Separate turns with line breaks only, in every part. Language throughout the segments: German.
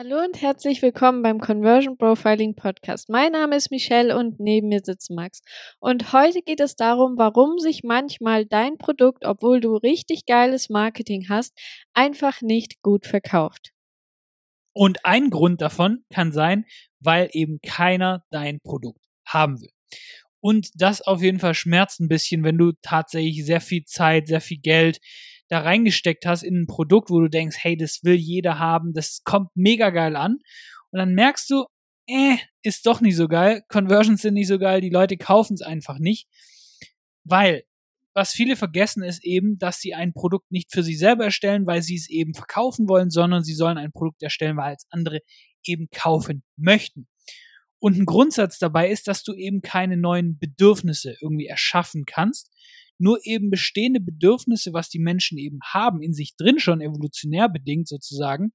Hallo und herzlich willkommen beim Conversion Profiling Podcast. Mein Name ist Michelle und neben mir sitzt Max. Und heute geht es darum, warum sich manchmal dein Produkt, obwohl du richtig geiles Marketing hast, einfach nicht gut verkauft.
Und ein Grund davon kann sein, weil eben keiner dein Produkt haben will. Und das auf jeden Fall schmerzt ein bisschen, wenn du tatsächlich sehr viel Zeit, sehr viel Geld, da reingesteckt hast in ein Produkt, wo du denkst, hey, das will jeder haben, das kommt mega geil an. Und dann merkst du, äh, ist doch nicht so geil, Conversions sind nicht so geil, die Leute kaufen es einfach nicht. Weil, was viele vergessen, ist eben, dass sie ein Produkt nicht für sich selber erstellen, weil sie es eben verkaufen wollen, sondern sie sollen ein Produkt erstellen, weil es andere eben kaufen möchten. Und ein Grundsatz dabei ist, dass du eben keine neuen Bedürfnisse irgendwie erschaffen kannst, nur eben bestehende Bedürfnisse, was die Menschen eben haben, in sich drin schon evolutionär bedingt sozusagen,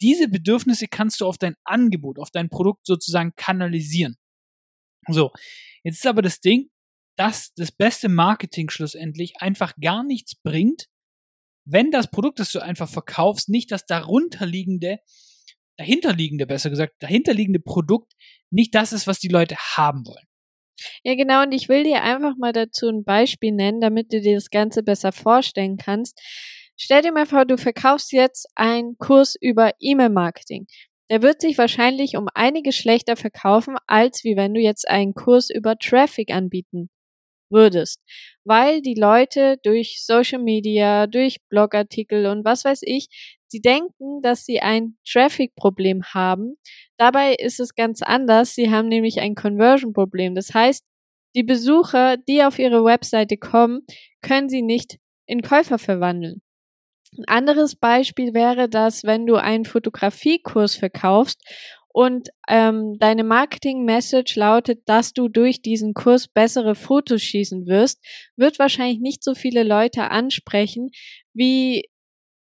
diese Bedürfnisse kannst du auf dein Angebot, auf dein Produkt sozusagen kanalisieren. So, jetzt ist aber das Ding, dass das beste Marketing schlussendlich einfach gar nichts bringt, wenn das Produkt, das du einfach verkaufst, nicht das darunterliegende, dahinterliegende, besser gesagt, dahinterliegende Produkt nicht das ist, was die Leute haben wollen.
Ja, genau. Und ich will dir einfach mal dazu ein Beispiel nennen, damit du dir das Ganze besser vorstellen kannst. Stell dir mal vor, du verkaufst jetzt einen Kurs über E-Mail-Marketing. Der wird sich wahrscheinlich um einige schlechter verkaufen, als wie wenn du jetzt einen Kurs über Traffic anbieten würdest. Weil die Leute durch Social Media, durch Blogartikel und was weiß ich, sie denken, dass sie ein Traffic-Problem haben. Dabei ist es ganz anders. Sie haben nämlich ein Conversion-Problem. Das heißt, die Besucher, die auf ihre Webseite kommen, können sie nicht in Käufer verwandeln. Ein anderes Beispiel wäre, dass wenn du einen Fotografiekurs verkaufst und ähm, deine Marketing-Message lautet, dass du durch diesen Kurs bessere Fotos schießen wirst, wird wahrscheinlich nicht so viele Leute ansprechen, wie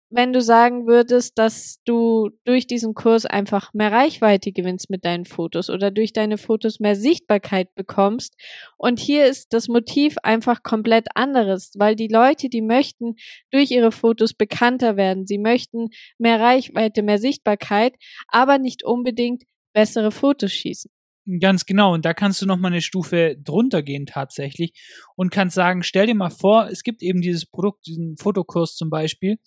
wenn du sagen würdest, dass du durch diesen Kurs einfach mehr Reichweite gewinnst mit deinen Fotos oder durch deine Fotos mehr Sichtbarkeit bekommst. Und hier ist das Motiv einfach komplett anderes, weil die Leute, die möchten durch ihre Fotos bekannter werden, sie möchten mehr Reichweite, mehr Sichtbarkeit, aber nicht unbedingt bessere Fotos schießen.
Ganz genau. Und da kannst du noch mal eine Stufe drunter gehen tatsächlich und kannst sagen, stell dir mal vor, es gibt eben dieses Produkt, diesen Fotokurs zum Beispiel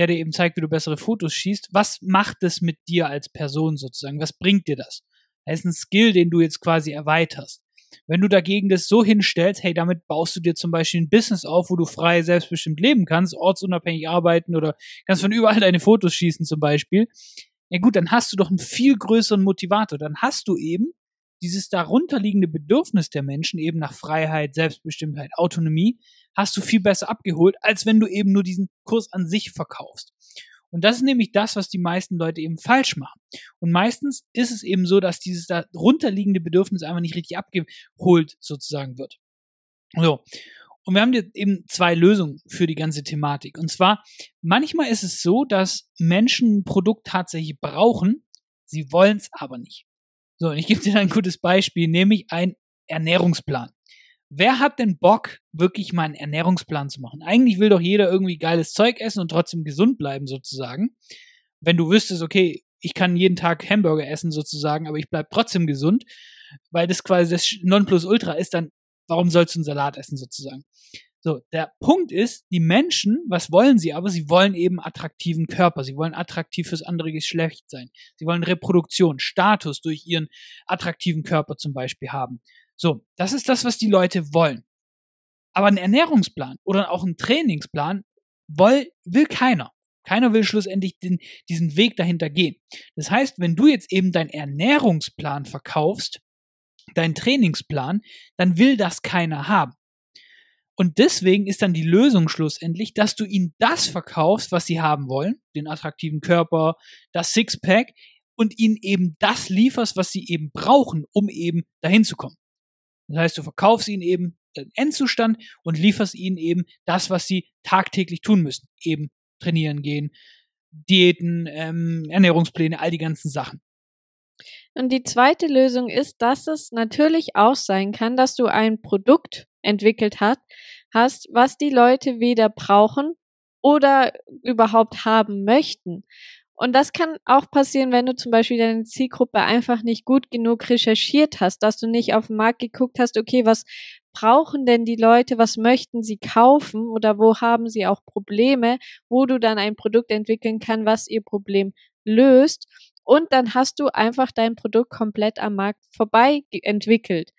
der dir eben zeigt, wie du bessere Fotos schießt. Was macht es mit dir als Person sozusagen? Was bringt dir das? Das ist ein Skill, den du jetzt quasi erweiterst. Wenn du dagegen das so hinstellst, hey, damit baust du dir zum Beispiel ein Business auf, wo du frei selbstbestimmt leben kannst, ortsunabhängig arbeiten oder kannst von überall deine Fotos schießen zum Beispiel. Ja gut, dann hast du doch einen viel größeren Motivator. Dann hast du eben dieses darunterliegende Bedürfnis der Menschen eben nach Freiheit, Selbstbestimmtheit, Autonomie, hast du viel besser abgeholt, als wenn du eben nur diesen Kurs an sich verkaufst. Und das ist nämlich das, was die meisten Leute eben falsch machen. Und meistens ist es eben so, dass dieses darunterliegende Bedürfnis einfach nicht richtig abgeholt sozusagen wird. So. Und wir haben jetzt eben zwei Lösungen für die ganze Thematik. Und zwar, manchmal ist es so, dass Menschen ein Produkt tatsächlich brauchen, sie wollen es aber nicht. So, und ich gebe dir ein gutes Beispiel, nämlich ein Ernährungsplan. Wer hat denn Bock, wirklich mal einen Ernährungsplan zu machen? Eigentlich will doch jeder irgendwie geiles Zeug essen und trotzdem gesund bleiben, sozusagen. Wenn du wüsstest, okay, ich kann jeden Tag Hamburger essen, sozusagen, aber ich bleib trotzdem gesund, weil das quasi das Nonplusultra ist, dann warum sollst du einen Salat essen, sozusagen? So, der Punkt ist, die Menschen, was wollen sie aber? Sie wollen eben attraktiven Körper. Sie wollen attraktiv fürs andere Geschlecht sein. Sie wollen Reproduktion, Status durch ihren attraktiven Körper zum Beispiel haben. So, das ist das, was die Leute wollen. Aber ein Ernährungsplan oder auch ein Trainingsplan will, will keiner. Keiner will schlussendlich den, diesen Weg dahinter gehen. Das heißt, wenn du jetzt eben deinen Ernährungsplan verkaufst, deinen Trainingsplan, dann will das keiner haben. Und deswegen ist dann die Lösung schlussendlich, dass du ihnen das verkaufst, was sie haben wollen, den attraktiven Körper, das Sixpack, und ihnen eben das lieferst, was sie eben brauchen, um eben dahin zu kommen. Das heißt, du verkaufst ihnen eben den Endzustand und lieferst ihnen eben das, was sie tagtäglich tun müssen. Eben trainieren gehen, Diäten, ähm, Ernährungspläne, all die ganzen Sachen.
Und die zweite Lösung ist, dass es natürlich auch sein kann, dass du ein Produkt entwickelt hat, hast, was die Leute weder brauchen oder überhaupt haben möchten. Und das kann auch passieren, wenn du zum Beispiel deine Zielgruppe einfach nicht gut genug recherchiert hast, dass du nicht auf den Markt geguckt hast, okay, was brauchen denn die Leute, was möchten sie kaufen oder wo haben sie auch Probleme, wo du dann ein Produkt entwickeln kann, was ihr Problem löst. Und dann hast du einfach dein Produkt komplett am Markt vorbei entwickelt.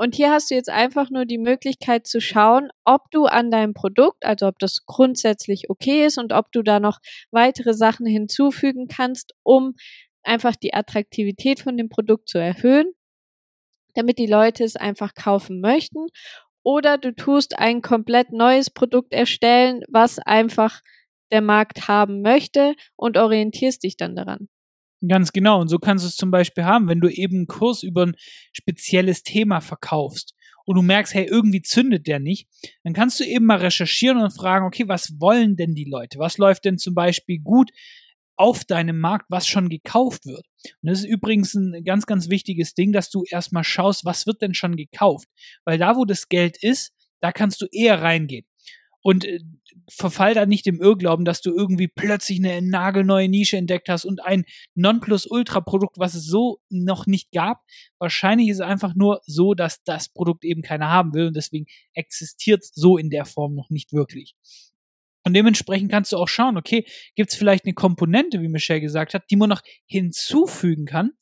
Und hier hast du jetzt einfach nur die Möglichkeit zu schauen, ob du an deinem Produkt, also ob das grundsätzlich okay ist und ob du da noch weitere Sachen hinzufügen kannst, um einfach die Attraktivität von dem Produkt zu erhöhen, damit die Leute es einfach kaufen möchten. Oder du tust ein komplett neues Produkt erstellen, was einfach der Markt haben möchte und orientierst dich dann daran.
Ganz genau. Und so kannst du es zum Beispiel haben, wenn du eben einen Kurs über ein spezielles Thema verkaufst und du merkst, hey, irgendwie zündet der nicht, dann kannst du eben mal recherchieren und fragen, okay, was wollen denn die Leute? Was läuft denn zum Beispiel gut auf deinem Markt, was schon gekauft wird? Und das ist übrigens ein ganz, ganz wichtiges Ding, dass du erstmal schaust, was wird denn schon gekauft? Weil da, wo das Geld ist, da kannst du eher reingehen und äh, verfall da nicht im Irrglauben, dass du irgendwie plötzlich eine nagelneue Nische entdeckt hast und ein Nonplusultra-Produkt, was es so noch nicht gab. Wahrscheinlich ist es einfach nur so, dass das Produkt eben keiner haben will und deswegen existiert es so in der Form noch nicht wirklich. Und dementsprechend kannst du auch schauen, okay, gibt es vielleicht eine Komponente, wie Michelle gesagt hat, die man noch hinzufügen kann,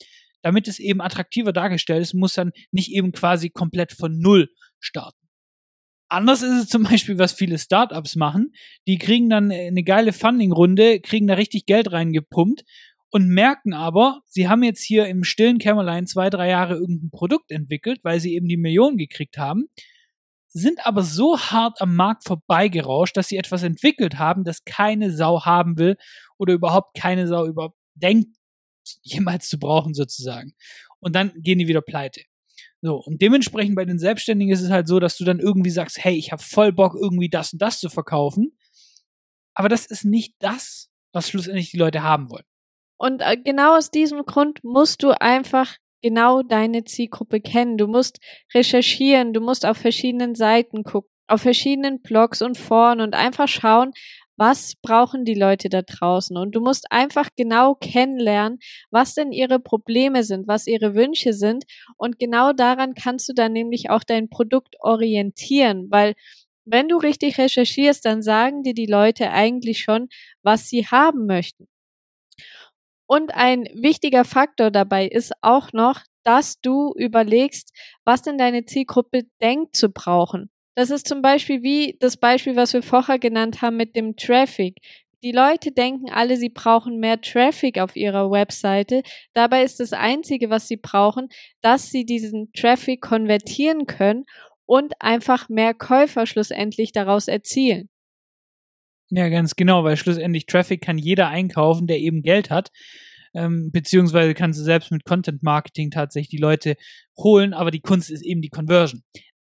damit es eben attraktiver dargestellt ist, muss dann nicht eben quasi komplett von Null starten. Anders ist es zum Beispiel, was viele Startups machen. Die kriegen dann eine geile Funding-Runde, kriegen da richtig Geld reingepumpt und merken aber, sie haben jetzt hier im stillen Kämmerlein zwei, drei Jahre irgendein Produkt entwickelt, weil sie eben die Millionen gekriegt haben, sind aber so hart am Markt vorbeigerauscht, dass sie etwas entwickelt haben, das keine Sau haben will oder überhaupt keine Sau überhaupt denkt, jemals zu brauchen sozusagen. Und dann gehen die wieder pleite. So, und dementsprechend bei den Selbstständigen ist es halt so, dass du dann irgendwie sagst, hey, ich habe voll Bock, irgendwie das und das zu verkaufen. Aber das ist nicht das, was schlussendlich die Leute haben wollen.
Und äh, genau aus diesem Grund musst du einfach genau deine Zielgruppe kennen. Du musst recherchieren, du musst auf verschiedenen Seiten gucken, auf verschiedenen Blogs und Foren und einfach schauen, was brauchen die Leute da draußen? Und du musst einfach genau kennenlernen, was denn ihre Probleme sind, was ihre Wünsche sind. Und genau daran kannst du dann nämlich auch dein Produkt orientieren, weil wenn du richtig recherchierst, dann sagen dir die Leute eigentlich schon, was sie haben möchten. Und ein wichtiger Faktor dabei ist auch noch, dass du überlegst, was denn deine Zielgruppe denkt zu brauchen. Das ist zum Beispiel wie das Beispiel, was wir vorher genannt haben mit dem Traffic. Die Leute denken alle, sie brauchen mehr Traffic auf ihrer Webseite. Dabei ist das Einzige, was sie brauchen, dass sie diesen Traffic konvertieren können und einfach mehr Käufer schlussendlich daraus erzielen.
Ja, ganz genau, weil schlussendlich Traffic kann jeder einkaufen, der eben Geld hat. Ähm, beziehungsweise kannst du selbst mit Content Marketing tatsächlich die Leute holen, aber die Kunst ist eben die Conversion.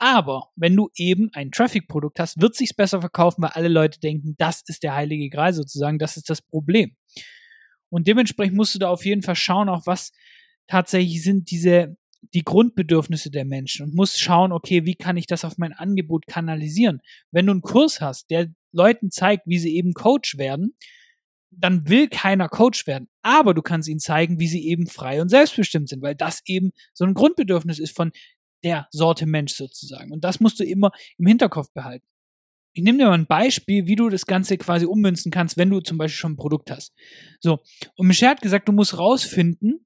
Aber wenn du eben ein Traffic-Produkt hast, wird sich's besser verkaufen, weil alle Leute denken, das ist der heilige Gral sozusagen, das ist das Problem. Und dementsprechend musst du da auf jeden Fall schauen, auch was tatsächlich sind diese die Grundbedürfnisse der Menschen und musst schauen, okay, wie kann ich das auf mein Angebot kanalisieren? Wenn du einen Kurs hast, der Leuten zeigt, wie sie eben Coach werden, dann will keiner Coach werden. Aber du kannst ihnen zeigen, wie sie eben frei und selbstbestimmt sind, weil das eben so ein Grundbedürfnis ist von der Sorte Mensch sozusagen. Und das musst du immer im Hinterkopf behalten. Ich nehme dir mal ein Beispiel, wie du das Ganze quasi ummünzen kannst, wenn du zum Beispiel schon ein Produkt hast. So, und Michelle hat gesagt, du musst rausfinden,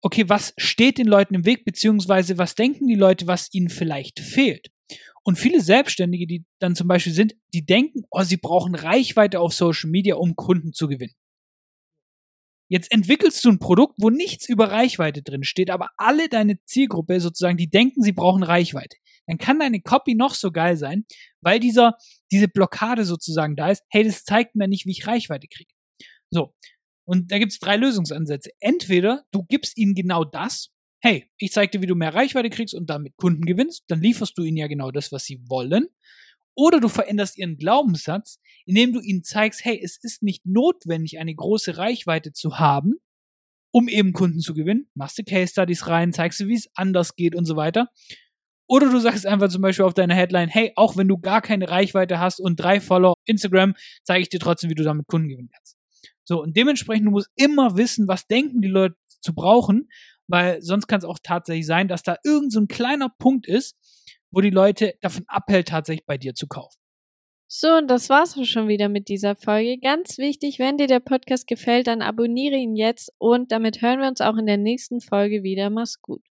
okay, was steht den Leuten im Weg, beziehungsweise was denken die Leute, was ihnen vielleicht fehlt. Und viele Selbstständige, die dann zum Beispiel sind, die denken, oh, sie brauchen Reichweite auf Social Media, um Kunden zu gewinnen. Jetzt entwickelst du ein Produkt, wo nichts über Reichweite drin steht, aber alle deine Zielgruppe sozusagen, die denken, sie brauchen Reichweite. Dann kann deine Copy noch so geil sein, weil dieser, diese Blockade sozusagen da ist, hey, das zeigt mir nicht, wie ich Reichweite kriege. So. Und da gibt es drei Lösungsansätze. Entweder du gibst ihnen genau das, hey, ich zeig dir, wie du mehr Reichweite kriegst und damit Kunden gewinnst, dann lieferst du ihnen ja genau das, was sie wollen. Oder du veränderst ihren Glaubenssatz, indem du ihnen zeigst, hey, es ist nicht notwendig, eine große Reichweite zu haben, um eben Kunden zu gewinnen. Machst du Case Studies rein, zeigst du, wie es anders geht und so weiter. Oder du sagst einfach zum Beispiel auf deiner Headline, hey, auch wenn du gar keine Reichweite hast und drei Follower Instagram, zeige ich dir trotzdem, wie du damit Kunden gewinnen kannst. So, und dementsprechend, du musst immer wissen, was denken die Leute zu brauchen, weil sonst kann es auch tatsächlich sein, dass da irgend so ein kleiner Punkt ist, wo die Leute davon abhält, tatsächlich bei dir zu kaufen.
So, und das war's auch schon wieder mit dieser Folge. Ganz wichtig, wenn dir der Podcast gefällt, dann abonniere ihn jetzt und damit hören wir uns auch in der nächsten Folge wieder. Mach's gut.